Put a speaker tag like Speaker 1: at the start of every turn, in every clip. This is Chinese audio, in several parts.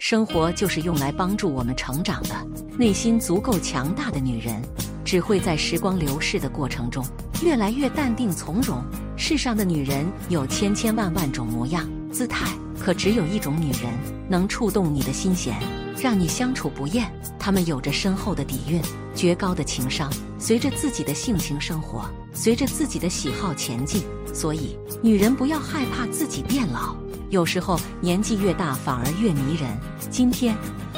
Speaker 1: 生活就是用来帮助我们成长的。内心足够强大的女人，只会在时光流逝的过程中，越来越淡定从容。世上的女人有千千万万种模样、姿态，可只有一种女人能触动你的心弦，让你相处不厌。她们有着深厚的底蕴、绝高的情商，随着自己的性情生活，随着自己的喜好前进。所以，女人不要害怕自己变老。有时候年纪越大反而越迷人。今天，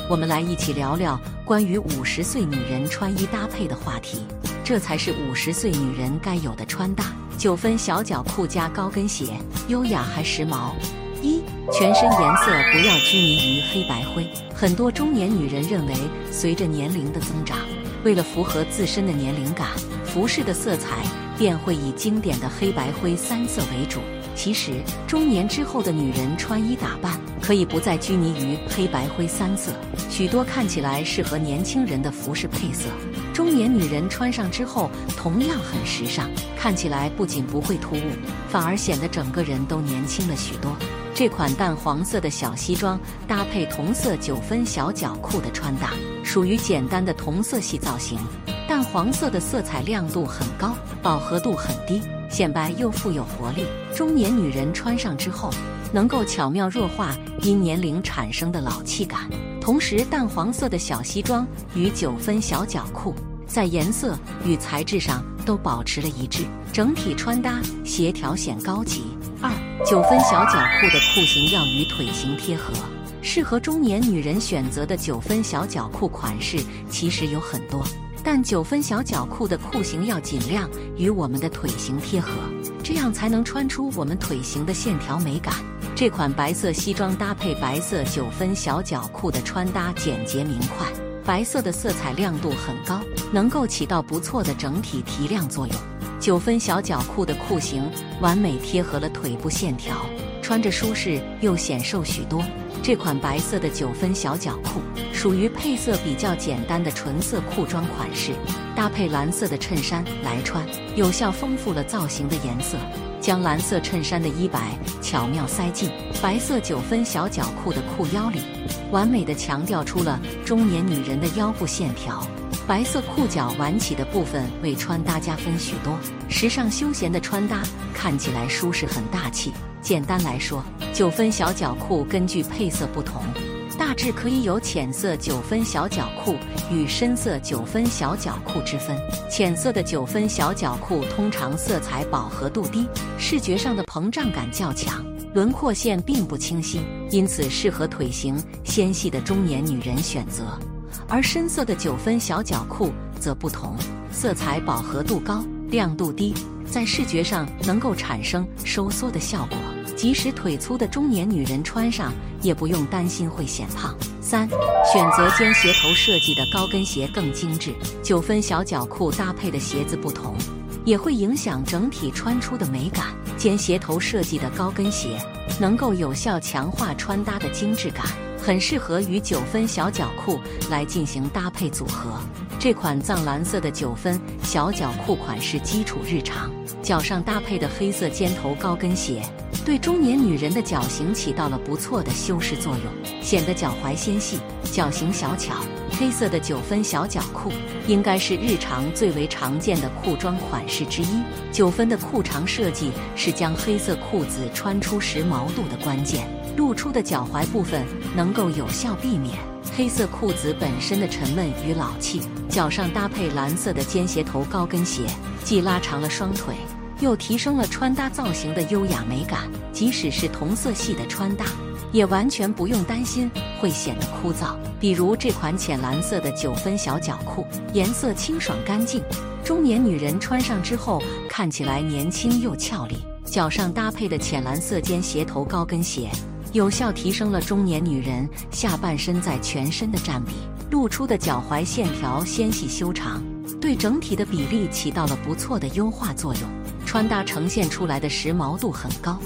Speaker 1: 我们来一起聊聊关于五十岁女人穿衣搭配的话题。这才是五十岁女人该有的穿搭：九分小脚裤加高跟鞋，优雅还时髦。一、全身颜色不要拘泥于黑白灰。很多中年女人认为，随着年龄的增长，为了符合自身的年龄感，服饰的色彩便会以经典的黑白灰三色为主。其实，中年之后的女人穿衣打扮可以不再拘泥于黑白灰三色，许多看起来适合年轻人的服饰配色，中年女人穿上之后同样很时尚，看起来不仅不会突兀，反而显得整个人都年轻了许多。这款淡黄色的小西装搭配同色九分小脚裤的穿搭，属于简单的同色系造型。淡黄色的色彩亮度很高，饱和度很低。显白又富有活力，中年女人穿上之后，能够巧妙弱化因年龄产生的老气感。同时，淡黄色的小西装与九分小脚裤在颜色与材质上都保持了一致，整体穿搭协调显高级。二，九分小脚裤的裤型要与腿型贴合，适合中年女人选择的九分小脚裤款式其实有很多。但九分小脚裤的裤型要尽量与我们的腿型贴合，这样才能穿出我们腿型的线条美感。这款白色西装搭配白色九分小脚裤的穿搭简洁明快，白色的色彩亮度很高，能够起到不错的整体提亮作用。九分小脚裤的裤型完美贴合了腿部线条，穿着舒适又显瘦许多。这款白色的九分小脚裤属于配色比较简单的纯色裤装款式，搭配蓝色的衬衫来穿，有效丰富了造型的颜色。将蓝色衬衫的衣摆巧妙塞进白色九分小脚裤的裤腰里，完美的强调出了中年女人的腰部线条。白色裤脚挽起的部分为穿搭加分许多，时尚休闲的穿搭看起来舒适很大气。简单来说，九分小脚裤根据配色不同，大致可以有浅色九分小脚裤与深色九分小脚裤之分。浅色的九分小脚裤通常色彩饱和度低，视觉上的膨胀感较强，轮廓线并不清晰，因此适合腿型纤细的中年女人选择。而深色的九分小脚裤则不同，色彩饱和度高，亮度低，在视觉上能够产生收缩的效果。即使腿粗的中年女人穿上，也不用担心会显胖。三，选择尖鞋头设计的高跟鞋更精致。九分小脚裤搭配的鞋子不同，也会影响整体穿出的美感。尖鞋头设计的高跟鞋能够有效强化穿搭的精致感。很适合与九分小脚裤来进行搭配组合。这款藏蓝色的九分小脚裤款式基础日常，脚上搭配的黑色尖头高跟鞋，对中年女人的脚型起到了不错的修饰作用，显得脚踝纤细，脚型小巧。黑色的九分小脚裤应该是日常最为常见的裤装款式之一。九分的裤长设计是将黑色裤子穿出时髦度的关键。露出的脚踝部分能够有效避免黑色裤子本身的沉闷与老气。脚上搭配蓝色的尖鞋头高跟鞋，既拉长了双腿，又提升了穿搭造型的优雅美感。即使是同色系的穿搭，也完全不用担心会显得枯燥。比如这款浅蓝色的九分小脚裤，颜色清爽干净，中年女人穿上之后看起来年轻又俏丽。脚上搭配的浅蓝色尖鞋头高跟鞋。有效提升了中年女人下半身在全身的占比，露出的脚踝线条纤细修长，对整体的比例起到了不错的优化作用。穿搭呈现出来的时髦度很高，